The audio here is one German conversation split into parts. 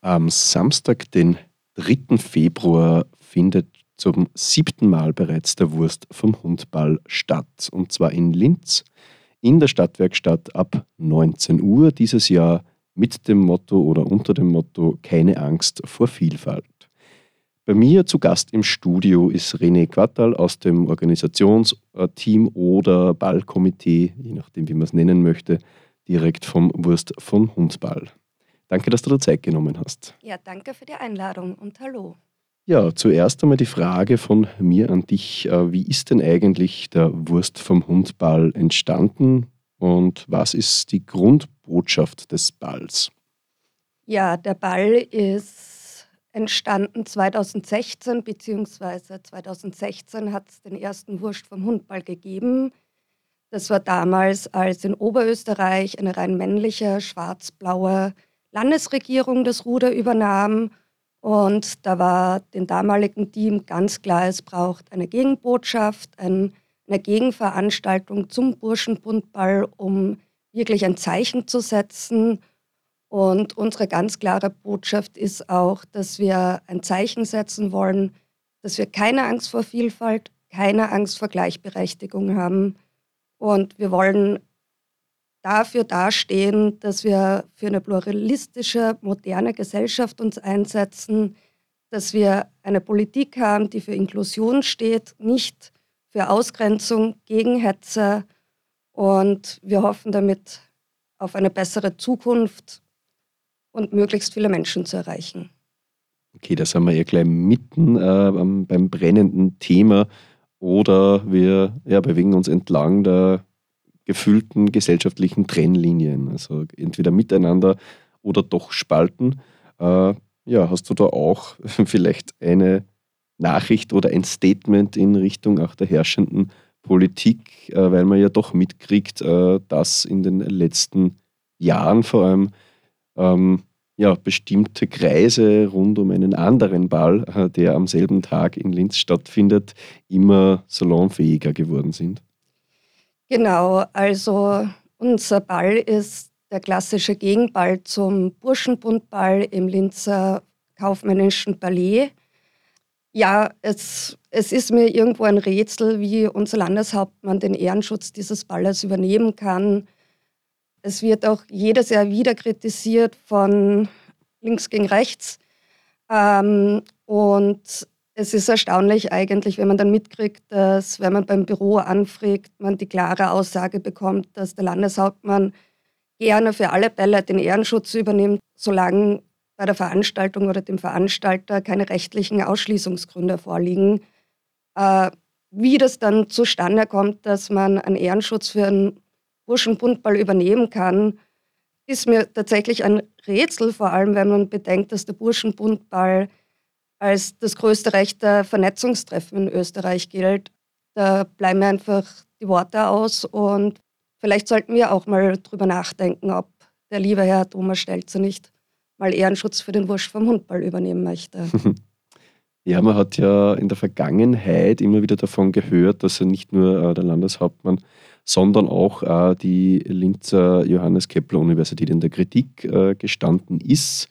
Am Samstag, den 3. Februar, findet zum siebten Mal bereits der Wurst vom Hundball statt. Und zwar in Linz in der Stadtwerkstatt ab 19 Uhr dieses Jahr mit dem Motto oder unter dem Motto Keine Angst vor Vielfalt. Bei mir zu Gast im Studio ist René Quattal aus dem Organisationsteam oder Ballkomitee, je nachdem wie man es nennen möchte, direkt vom Wurst von Hundball. Danke, dass du dir Zeit genommen hast. Ja, danke für die Einladung und hallo. Ja, zuerst einmal die Frage von mir an dich. Äh, wie ist denn eigentlich der Wurst vom Hundball entstanden und was ist die Grundbotschaft des Balls? Ja, der Ball ist entstanden 2016, beziehungsweise 2016 hat es den ersten Wurst vom Hundball gegeben. Das war damals, als in Oberösterreich eine rein männliche, schwarz-blaue Landesregierung das Ruder übernahm. Und da war dem damaligen Team ganz klar, es braucht eine Gegenbotschaft, ein, eine Gegenveranstaltung zum Burschenbundball, um wirklich ein Zeichen zu setzen. Und unsere ganz klare Botschaft ist auch, dass wir ein Zeichen setzen wollen, dass wir keine Angst vor Vielfalt, keine Angst vor Gleichberechtigung haben. Und wir wollen dafür dastehen, dass wir für eine pluralistische, moderne Gesellschaft uns einsetzen, dass wir eine Politik haben, die für Inklusion steht, nicht für Ausgrenzung, gegen Hetze. Und wir hoffen damit auf eine bessere Zukunft und möglichst viele Menschen zu erreichen. Okay, da sind wir ja gleich mitten äh, beim brennenden Thema. Oder wir ja, bewegen uns entlang der gefühlten gesellschaftlichen Trennlinien. Also entweder miteinander oder doch spalten. Äh, ja, hast du da auch vielleicht eine Nachricht oder ein Statement in Richtung auch der herrschenden Politik, äh, weil man ja doch mitkriegt, äh, dass in den letzten Jahren vor allem ähm, ja, bestimmte Kreise rund um einen anderen Ball, äh, der am selben Tag in Linz stattfindet, immer salonfähiger geworden sind? Genau, also unser Ball ist der klassische Gegenball zum Burschenbundball im Linzer kaufmännischen Ballet. Ja, es, es ist mir irgendwo ein Rätsel, wie unser Landeshauptmann den Ehrenschutz dieses Balles übernehmen kann. Es wird auch jedes Jahr wieder kritisiert von links gegen rechts. Ähm, und es ist erstaunlich eigentlich, wenn man dann mitkriegt, dass, wenn man beim Büro anfragt, man die klare Aussage bekommt, dass der Landeshauptmann gerne für alle Bälle den Ehrenschutz übernimmt, solange bei der Veranstaltung oder dem Veranstalter keine rechtlichen Ausschließungsgründe vorliegen. Äh, wie das dann zustande kommt, dass man einen Ehrenschutz für einen Burschenbundball übernehmen kann, ist mir tatsächlich ein Rätsel, vor allem wenn man bedenkt, dass der Burschenbundball als das größte rechte Vernetzungstreffen in Österreich gilt. Da bleiben mir einfach die Worte aus und vielleicht sollten wir auch mal drüber nachdenken, ob der liebe Herr Thomas Stelzer nicht mal Ehrenschutz für den Wursch vom Hundball übernehmen möchte. Ja, man hat ja in der Vergangenheit immer wieder davon gehört, dass er nicht nur äh, der Landeshauptmann, sondern auch äh, die Linzer Johannes Kepler Universität in der Kritik äh, gestanden ist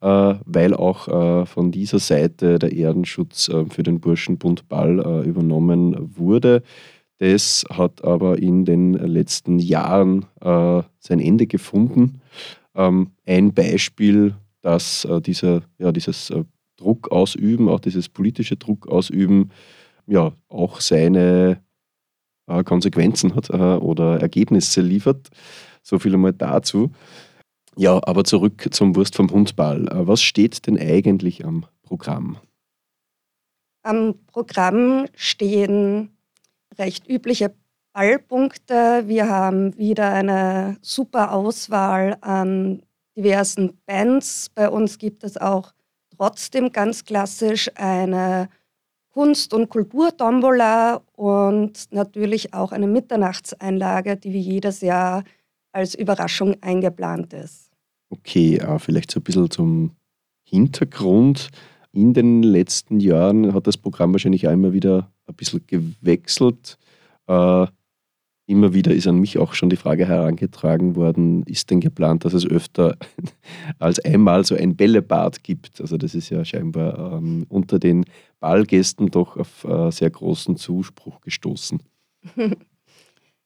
weil auch äh, von dieser Seite der Erdenschutz äh, für den Burschenbund Ball übernommen wurde. Das hat aber in den letzten Jahren sein Ende gefunden. Ähm, ein Beispiel, dass dieser, ja, dieses Druck ausüben, auch dieses politische Druck ausüben, ja, auch seine Konsequenzen hat oder Ergebnisse liefert. So viel einmal dazu. Ja, aber zurück zum Wurst vom Hundball. Äh, was steht denn eigentlich am Programm? Am Programm stehen recht übliche Ballpunkte. Wir haben wieder eine super Auswahl an diversen Bands. Bei uns gibt es auch trotzdem ganz klassisch eine Kunst- und Kulturtombola und natürlich auch eine Mitternachtseinlage, die wie jedes Jahr als Überraschung eingeplant ist. Okay, äh, vielleicht so ein bisschen zum Hintergrund. In den letzten Jahren hat das Programm wahrscheinlich auch immer wieder ein bisschen gewechselt. Äh, Immer wieder ist an mich auch schon die Frage herangetragen worden, ist denn geplant, dass es öfter als einmal so ein Bällebad gibt? Also das ist ja scheinbar ähm, unter den Ballgästen doch auf äh, sehr großen Zuspruch gestoßen.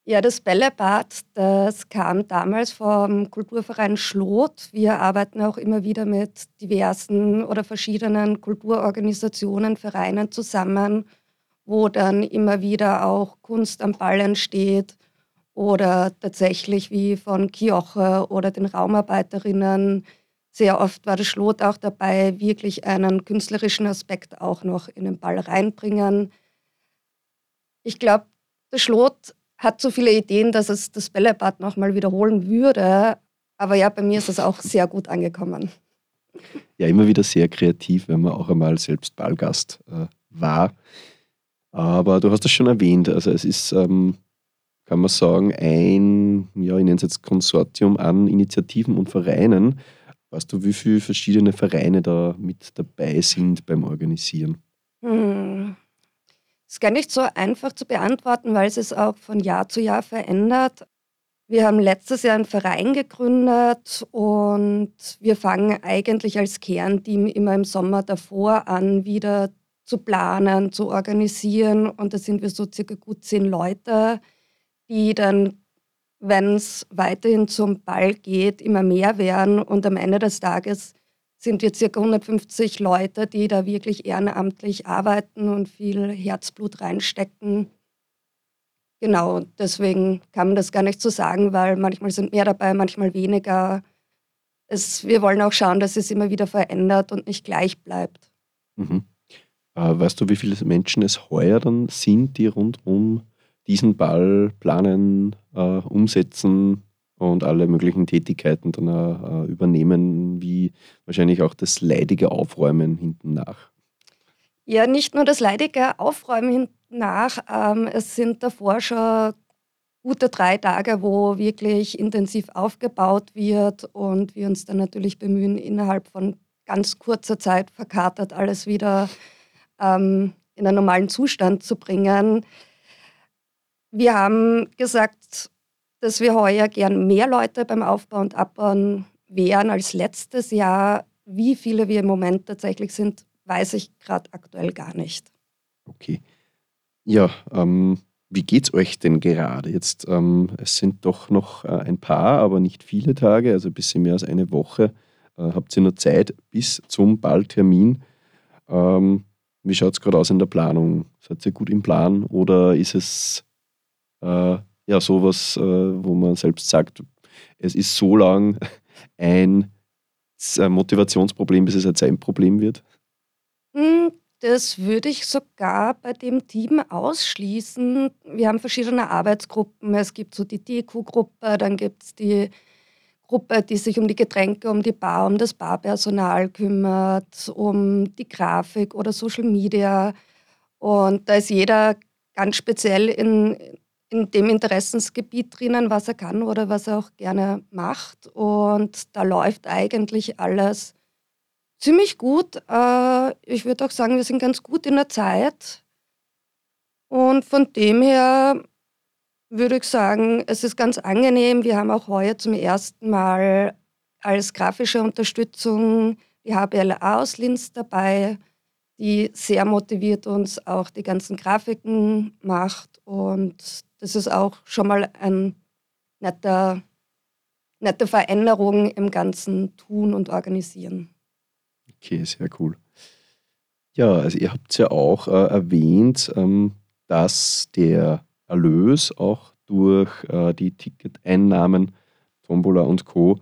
Ja, das Bällebad, das kam damals vom Kulturverein Schlot. Wir arbeiten auch immer wieder mit diversen oder verschiedenen Kulturorganisationen, Vereinen zusammen wo dann immer wieder auch Kunst am Ball entsteht oder tatsächlich wie von Kioche oder den Raumarbeiterinnen. Sehr oft war der Schlot auch dabei, wirklich einen künstlerischen Aspekt auch noch in den Ball reinbringen. Ich glaube, der Schlot hat so viele Ideen, dass es das Bällebad nochmal wiederholen würde. Aber ja, bei mir ist es auch sehr gut angekommen. Ja, immer wieder sehr kreativ, wenn man auch einmal selbst Ballgast äh, war. Aber du hast es schon erwähnt, also es ist, ähm, kann man sagen, ein, ja, ich nenne es jetzt Konsortium an Initiativen und Vereinen. Weißt du, wie viele verschiedene Vereine da mit dabei sind beim Organisieren? Hm. Ist gar nicht so einfach zu beantworten, weil es sich auch von Jahr zu Jahr verändert. Wir haben letztes Jahr einen Verein gegründet und wir fangen eigentlich als Kernteam immer im Sommer davor an, wieder zu planen, zu organisieren. Und da sind wir so circa gut zehn Leute, die dann, wenn es weiterhin zum Ball geht, immer mehr werden. Und am Ende des Tages sind wir circa 150 Leute, die da wirklich ehrenamtlich arbeiten und viel Herzblut reinstecken. Genau, deswegen kann man das gar nicht so sagen, weil manchmal sind mehr dabei, manchmal weniger. Es, wir wollen auch schauen, dass es immer wieder verändert und nicht gleich bleibt. Mhm. Äh, weißt du, wie viele Menschen es heuer dann sind, die rund um diesen Ball planen, äh, umsetzen und alle möglichen Tätigkeiten dann äh, übernehmen, wie wahrscheinlich auch das leidige Aufräumen hinten nach? Ja, nicht nur das leidige Aufräumen hinten nach. Ähm, es sind davor schon gute drei Tage, wo wirklich intensiv aufgebaut wird und wir uns dann natürlich bemühen, innerhalb von ganz kurzer Zeit verkatert alles wieder ähm, in einen normalen Zustand zu bringen. Wir haben gesagt, dass wir heuer gern mehr Leute beim Aufbau und Abbauen wären als letztes Jahr. Wie viele wir im Moment tatsächlich sind, weiß ich gerade aktuell gar nicht. Okay. Ja, ähm, wie geht es euch denn gerade? Jetzt, ähm, es sind doch noch äh, ein paar, aber nicht viele Tage, also ein bisschen mehr als eine Woche. Äh, habt ihr nur Zeit bis zum Balltermin? Ähm, wie schaut es gerade aus in der Planung? Seid ihr gut im Plan oder ist es äh, ja sowas, äh, wo man selbst sagt, es ist so lang ein Motivationsproblem, bis es ein Zeitproblem wird? Hm, das würde ich sogar bei dem Team ausschließen. Wir haben verschiedene Arbeitsgruppen. Es gibt so die DQ-Gruppe, dann gibt es die Gruppe, die sich um die Getränke, um die Bar, um das Barpersonal kümmert, um die Grafik oder Social Media. Und da ist jeder ganz speziell in, in dem Interessensgebiet drinnen, was er kann oder was er auch gerne macht. Und da läuft eigentlich alles ziemlich gut. Äh, ich würde auch sagen, wir sind ganz gut in der Zeit. Und von dem her würde ich sagen, es ist ganz angenehm. Wir haben auch heuer zum ersten Mal als grafische Unterstützung die HBLA aus Linz dabei, die sehr motiviert uns auch die ganzen Grafiken macht. Und das ist auch schon mal eine nette, nette Veränderung im ganzen Tun und Organisieren. Okay, sehr cool. Ja, also ihr habt ja auch äh, erwähnt, ähm, dass der Erlös auch durch äh, die Ticketeinnahmen, Tombola und Co.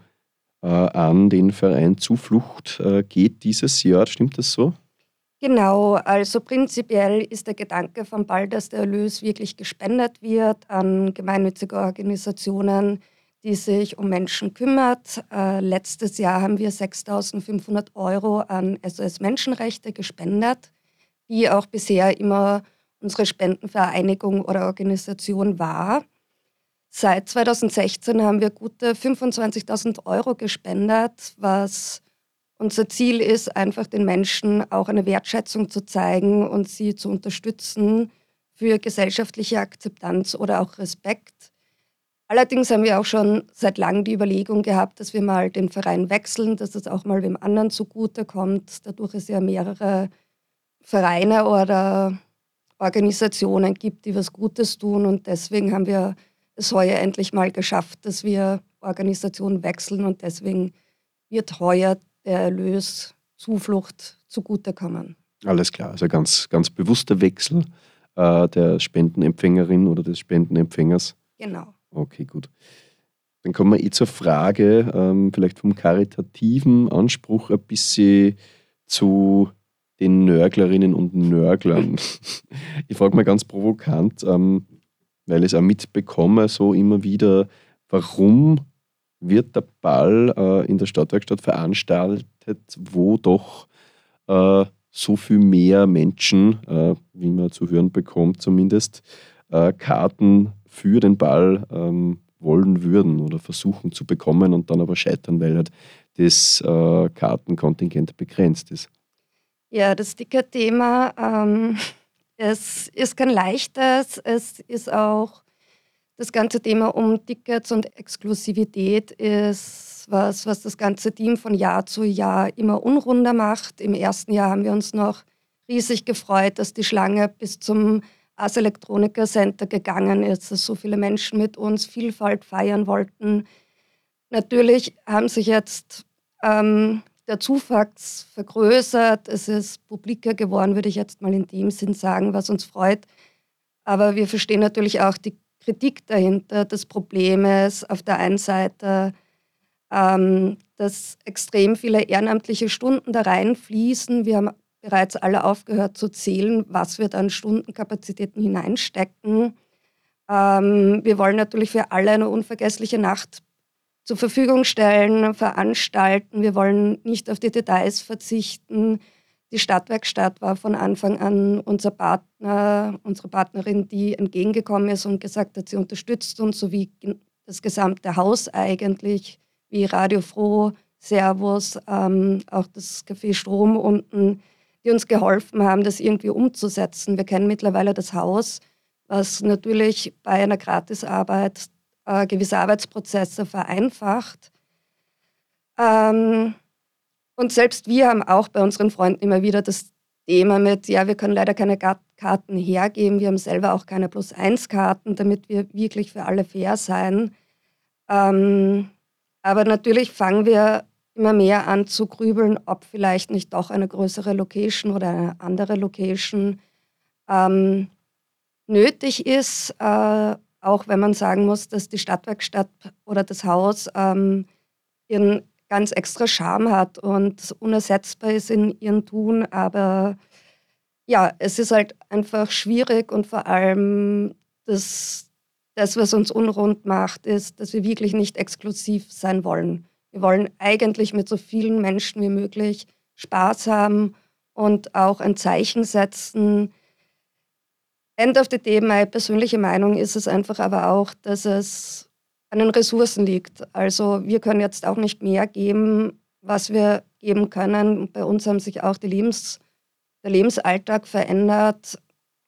Äh, an den Verein Zuflucht äh, geht dieses Jahr. Stimmt das so? Genau, also prinzipiell ist der Gedanke vom Ball, dass der Erlös wirklich gespendet wird an gemeinnützige Organisationen, die sich um Menschen kümmert. Äh, letztes Jahr haben wir 6.500 Euro an SOS Menschenrechte gespendet, die auch bisher immer unsere Spendenvereinigung oder Organisation war. Seit 2016 haben wir gute 25.000 Euro gespendet, was unser Ziel ist, einfach den Menschen auch eine Wertschätzung zu zeigen und sie zu unterstützen für gesellschaftliche Akzeptanz oder auch Respekt. Allerdings haben wir auch schon seit langem die Überlegung gehabt, dass wir mal den Verein wechseln, dass es auch mal dem anderen zugutekommt. Dadurch es ja mehrere Vereine oder Organisationen gibt, die was Gutes tun. Und deswegen haben wir es heuer endlich mal geschafft, dass wir Organisationen wechseln und deswegen wird heuer der Erlös Zuflucht zugutekommen. Alles klar, also ganz, ganz bewusster Wechsel äh, der Spendenempfängerin oder des Spendenempfängers. Genau. Okay, gut. Dann kommen wir eh zur Frage, ähm, vielleicht vom karitativen Anspruch ein bisschen zu den Nörglerinnen und Nörglern. ich frage mal ganz provokant, ähm, weil ich es auch mitbekomme, so immer wieder, warum wird der Ball äh, in der Stadtwerkstatt veranstaltet, wo doch äh, so viel mehr Menschen, äh, wie man zu hören bekommt zumindest, äh, Karten für den Ball ähm, wollen würden oder versuchen zu bekommen und dann aber scheitern, weil halt das äh, Kartenkontingent begrenzt ist. Ja, das Ticket-Thema, ähm, es ist kein leichtes. Es ist auch das ganze Thema um Tickets und Exklusivität ist was, was das ganze Team von Jahr zu Jahr immer unrunder macht. Im ersten Jahr haben wir uns noch riesig gefreut, dass die Schlange bis zum Ars Electronica Center gegangen ist, dass so viele Menschen mit uns Vielfalt feiern wollten. Natürlich haben sich jetzt ähm, der Zuwachs vergrößert, es ist publiker geworden, würde ich jetzt mal in dem Sinn sagen, was uns freut. Aber wir verstehen natürlich auch die Kritik dahinter des Problems. Auf der einen Seite, ähm, dass extrem viele ehrenamtliche Stunden da reinfließen. Wir haben bereits alle aufgehört zu zählen, was wir dann Stundenkapazitäten hineinstecken. Ähm, wir wollen natürlich für alle eine unvergessliche Nacht zur Verfügung stellen, veranstalten. Wir wollen nicht auf die Details verzichten. Die Stadtwerkstatt war von Anfang an unser Partner, unsere Partnerin, die entgegengekommen ist und gesagt hat, sie unterstützt uns, sowie das gesamte Haus eigentlich, wie Radio Froh, Servus, ähm, auch das Café Strom unten die uns geholfen haben, das irgendwie umzusetzen. Wir kennen mittlerweile das Haus, was natürlich bei einer Gratisarbeit äh, gewisse Arbeitsprozesse vereinfacht. Ähm, und selbst wir haben auch bei unseren Freunden immer wieder das Thema mit, ja, wir können leider keine Karten hergeben, wir haben selber auch keine Plus-1-Karten, damit wir wirklich für alle fair sein. Ähm, aber natürlich fangen wir immer mehr an zu grübeln, ob vielleicht nicht doch eine größere Location oder eine andere Location ähm, nötig ist, äh, auch wenn man sagen muss, dass die Stadtwerkstatt oder das Haus ähm, ihren ganz extra Charme hat und unersetzbar ist in ihrem Tun. Aber ja, es ist halt einfach schwierig und vor allem das, das, was uns unrund macht, ist, dass wir wirklich nicht exklusiv sein wollen. Wir wollen eigentlich mit so vielen Menschen wie möglich Spaß haben und auch ein Zeichen setzen. End of the day, meine persönliche Meinung ist es einfach aber auch, dass es an den Ressourcen liegt. Also wir können jetzt auch nicht mehr geben, was wir geben können. Bei uns haben sich auch Lebens, der Lebensalltag verändert.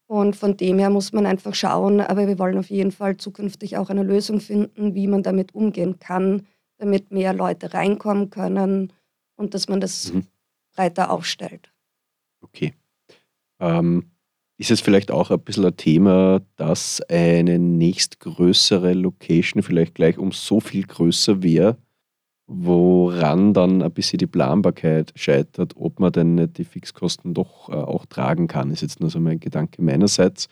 Und von dem her muss man einfach schauen. Aber wir wollen auf jeden Fall zukünftig auch eine Lösung finden, wie man damit umgehen kann damit mehr Leute reinkommen können und dass man das mhm. breiter aufstellt. Okay. Ähm, ist es vielleicht auch ein bisschen ein Thema, dass eine nächstgrößere Location vielleicht gleich um so viel größer wäre, woran dann ein bisschen die Planbarkeit scheitert, ob man denn nicht die Fixkosten doch äh, auch tragen kann, ist jetzt nur so mein Gedanke meinerseits.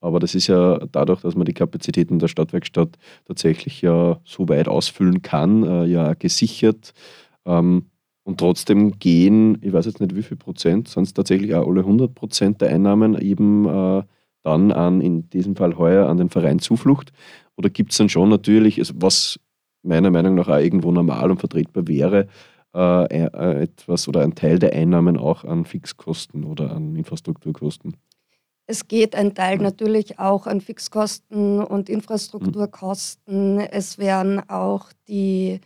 Aber das ist ja dadurch, dass man die Kapazitäten der Stadtwerkstatt tatsächlich ja so weit ausfüllen kann, äh, ja gesichert. Ähm, und trotzdem gehen, ich weiß jetzt nicht wie viel Prozent, sonst tatsächlich auch alle 100 Prozent der Einnahmen eben äh, dann an, in diesem Fall heuer, an den Verein Zuflucht. Oder gibt es dann schon natürlich, was meiner Meinung nach auch irgendwo normal und vertretbar wäre, äh, äh etwas oder ein Teil der Einnahmen auch an Fixkosten oder an Infrastrukturkosten? Es geht ein Teil natürlich auch an Fixkosten und Infrastrukturkosten. Es werden auch die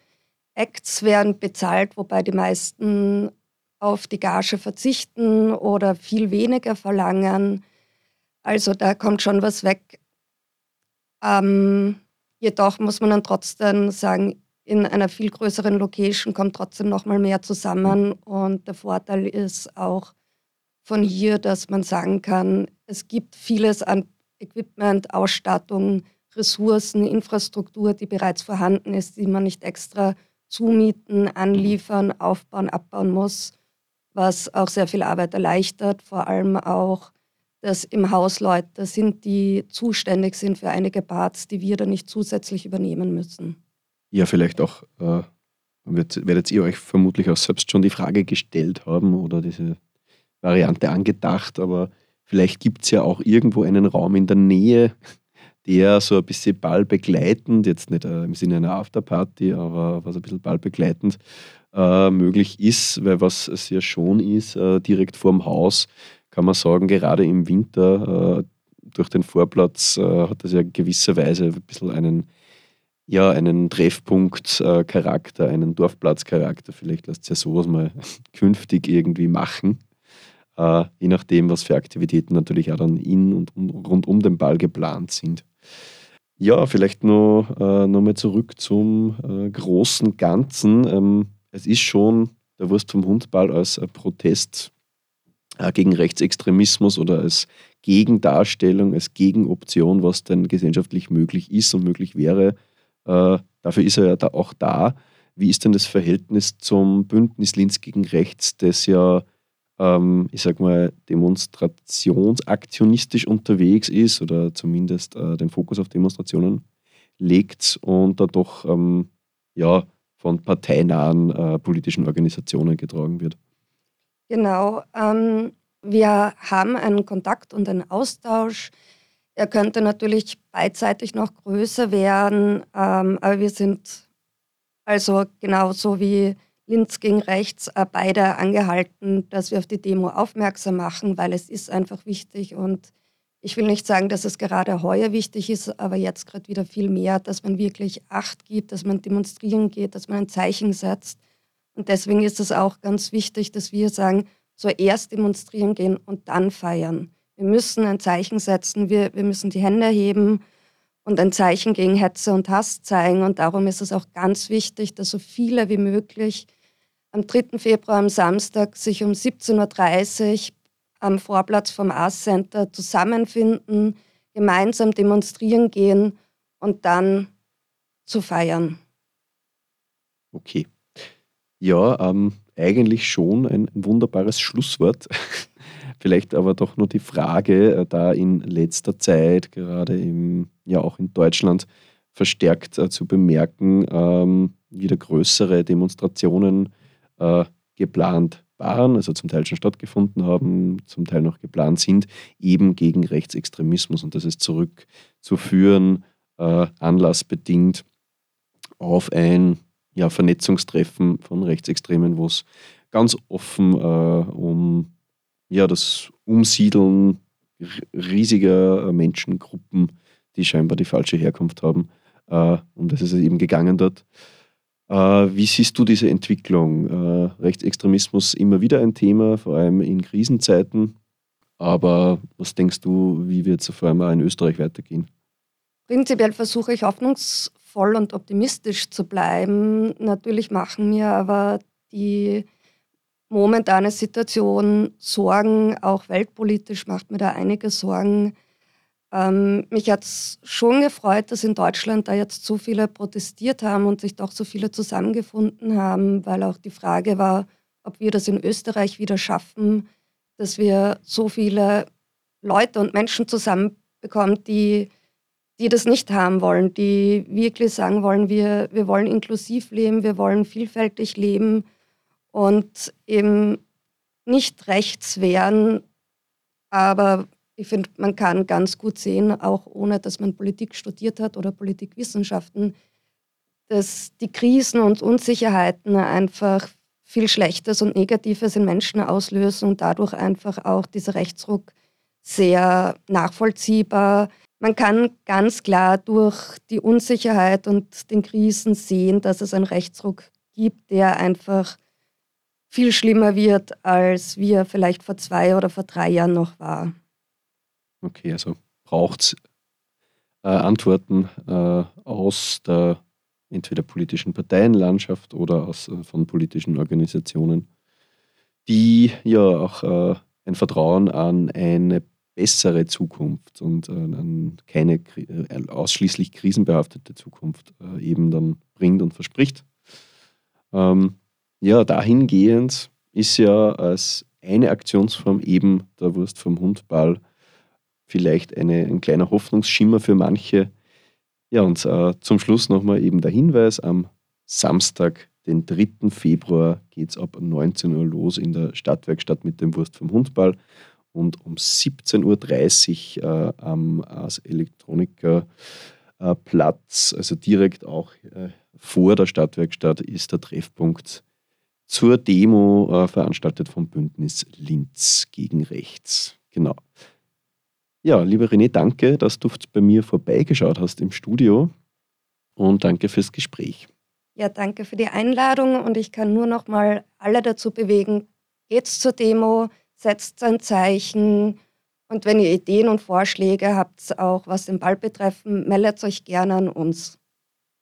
Acts werden bezahlt, wobei die meisten auf die Gage verzichten oder viel weniger verlangen. Also da kommt schon was weg. Ähm, Jedoch muss man dann trotzdem sagen, in einer viel größeren Location kommt trotzdem noch mal mehr zusammen. Und der Vorteil ist auch von hier, dass man sagen kann, es gibt vieles an Equipment, Ausstattung, Ressourcen, Infrastruktur, die bereits vorhanden ist, die man nicht extra zumieten, anliefern, aufbauen, abbauen muss, was auch sehr viel Arbeit erleichtert, vor allem auch, dass im Haus Leute sind, die zuständig sind für einige Parts, die wir dann nicht zusätzlich übernehmen müssen. Ja, vielleicht auch, äh, werdet ihr euch vermutlich auch selbst schon die Frage gestellt haben oder diese Variante angedacht, aber vielleicht gibt es ja auch irgendwo einen Raum in der Nähe, der so ein bisschen ballbegleitend, jetzt nicht äh, im Sinne einer Afterparty, aber was ein bisschen ballbegleitend äh, möglich ist, weil was es ja schon ist, äh, direkt vorm Haus, kann man sagen, gerade im Winter äh, durch den Vorplatz äh, hat das ja gewisserweise ein bisschen einen, ja, einen Treffpunkt-Charakter, einen Dorfplatz-Charakter. Vielleicht lässt sich ja sowas mal künftig irgendwie machen. Äh, je nachdem, was für Aktivitäten natürlich auch dann in und rund um den Ball geplant sind. Ja, vielleicht noch, äh, noch mal zurück zum äh, großen Ganzen. Ähm, es ist schon der Wurst vom Hundball als äh, Protest äh, gegen Rechtsextremismus oder als Gegendarstellung, als Gegenoption, was denn gesellschaftlich möglich ist und möglich wäre. Äh, dafür ist er ja da auch da. Wie ist denn das Verhältnis zum Bündnis Linz gegen Rechts, das ja ähm, ich sag mal, demonstrationsaktionistisch unterwegs ist oder zumindest äh, den Fokus auf Demonstrationen legt und da doch ähm, ja, von parteinahen äh, politischen Organisationen getragen wird. Genau. Ähm, wir haben einen Kontakt und einen Austausch. Er könnte natürlich beidseitig noch größer werden, ähm, aber wir sind also genauso wie Linz gegen rechts äh, beide angehalten, dass wir auf die Demo aufmerksam machen, weil es ist einfach wichtig und ich will nicht sagen, dass es gerade heuer wichtig ist, aber jetzt gerade wieder viel mehr, dass man wirklich Acht gibt, dass man demonstrieren geht, dass man ein Zeichen setzt. Und deswegen ist es auch ganz wichtig, dass wir sagen, zuerst demonstrieren gehen und dann feiern. Wir müssen ein Zeichen setzen, wir, wir müssen die Hände heben und ein Zeichen gegen Hetze und Hass zeigen. Und darum ist es auch ganz wichtig, dass so viele wie möglich am 3. Februar am Samstag sich um 17.30 Uhr am Vorplatz vom Ars Center zusammenfinden, gemeinsam demonstrieren gehen und dann zu feiern. Okay. Ja, ähm, eigentlich schon ein wunderbares Schlusswort. Vielleicht aber doch nur die Frage, äh, da in letzter Zeit, gerade im, ja auch in Deutschland, verstärkt äh, zu bemerken, ähm, wieder größere Demonstrationen äh, geplant waren, also zum Teil schon stattgefunden haben, zum Teil noch geplant sind, eben gegen Rechtsextremismus. Und das ist zurückzuführen, äh, anlassbedingt auf ein ja, Vernetzungstreffen von Rechtsextremen, wo es ganz offen äh, um ja, das Umsiedeln riesiger Menschengruppen, die scheinbar die falsche Herkunft haben, äh, um das ist eben gegangen dort. Äh, wie siehst du diese Entwicklung? Äh, Rechtsextremismus immer wieder ein Thema, vor allem in Krisenzeiten. Aber was denkst du, wie wird es vor allem auch in Österreich weitergehen? Prinzipiell versuche ich hoffnungsvoll und optimistisch zu bleiben. Natürlich machen mir aber die momentane Situation Sorgen, auch weltpolitisch macht mir da einige Sorgen. Ähm, mich hat es schon gefreut, dass in Deutschland da jetzt so viele protestiert haben und sich doch so viele zusammengefunden haben, weil auch die Frage war, ob wir das in Österreich wieder schaffen, dass wir so viele Leute und Menschen zusammenbekommen, die, die das nicht haben wollen, die wirklich sagen wollen, wir, wir wollen inklusiv leben, wir wollen vielfältig leben und eben nicht rechts werden, aber ich finde, man kann ganz gut sehen, auch ohne dass man Politik studiert hat oder Politikwissenschaften, dass die Krisen und Unsicherheiten einfach viel Schlechtes und Negatives in Menschen auslösen und dadurch einfach auch dieser Rechtsruck sehr nachvollziehbar. Man kann ganz klar durch die Unsicherheit und den Krisen sehen, dass es einen Rechtsruck gibt, der einfach viel schlimmer wird, als wie er vielleicht vor zwei oder vor drei Jahren noch war. Okay, also braucht es äh, Antworten äh, aus der entweder politischen Parteienlandschaft oder aus, äh, von politischen Organisationen, die ja auch äh, ein Vertrauen an eine bessere Zukunft und äh, an keine äh, ausschließlich krisenbehaftete Zukunft eben dann bringt und verspricht. Ähm, ja, dahingehend ist ja als eine Aktionsform eben der Wurst vom Hundball vielleicht eine, ein kleiner Hoffnungsschimmer für manche. Ja, und äh, zum Schluss nochmal eben der Hinweis, am Samstag, den 3. Februar, geht es ab 19 Uhr los in der Stadtwerkstatt mit dem Wurst vom Hundball und um 17.30 Uhr äh, am Ars Elektroniker äh, Platz, also direkt auch äh, vor der Stadtwerkstatt, ist der Treffpunkt zur Demo äh, veranstaltet vom Bündnis Linz gegen Rechts. Genau. Ja, lieber René, danke, dass du bei mir vorbeigeschaut hast im Studio und danke fürs Gespräch. Ja, danke für die Einladung und ich kann nur noch mal alle dazu bewegen, geht's zur Demo, setzt ein Zeichen und wenn ihr Ideen und Vorschläge habt, auch was den Ball betreffen, meldet euch gerne an uns.